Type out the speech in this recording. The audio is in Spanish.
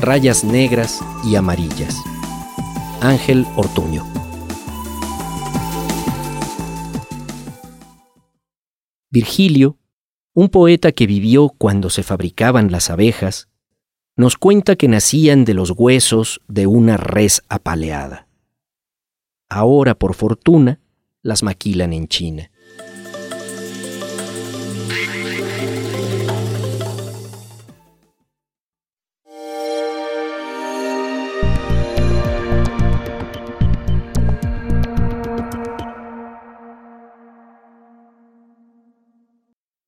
rayas negras y amarillas. Ángel Ortuño. Virgilio, un poeta que vivió cuando se fabricaban las abejas, nos cuenta que nacían de los huesos de una res apaleada. Ahora, por fortuna, las maquilan en China.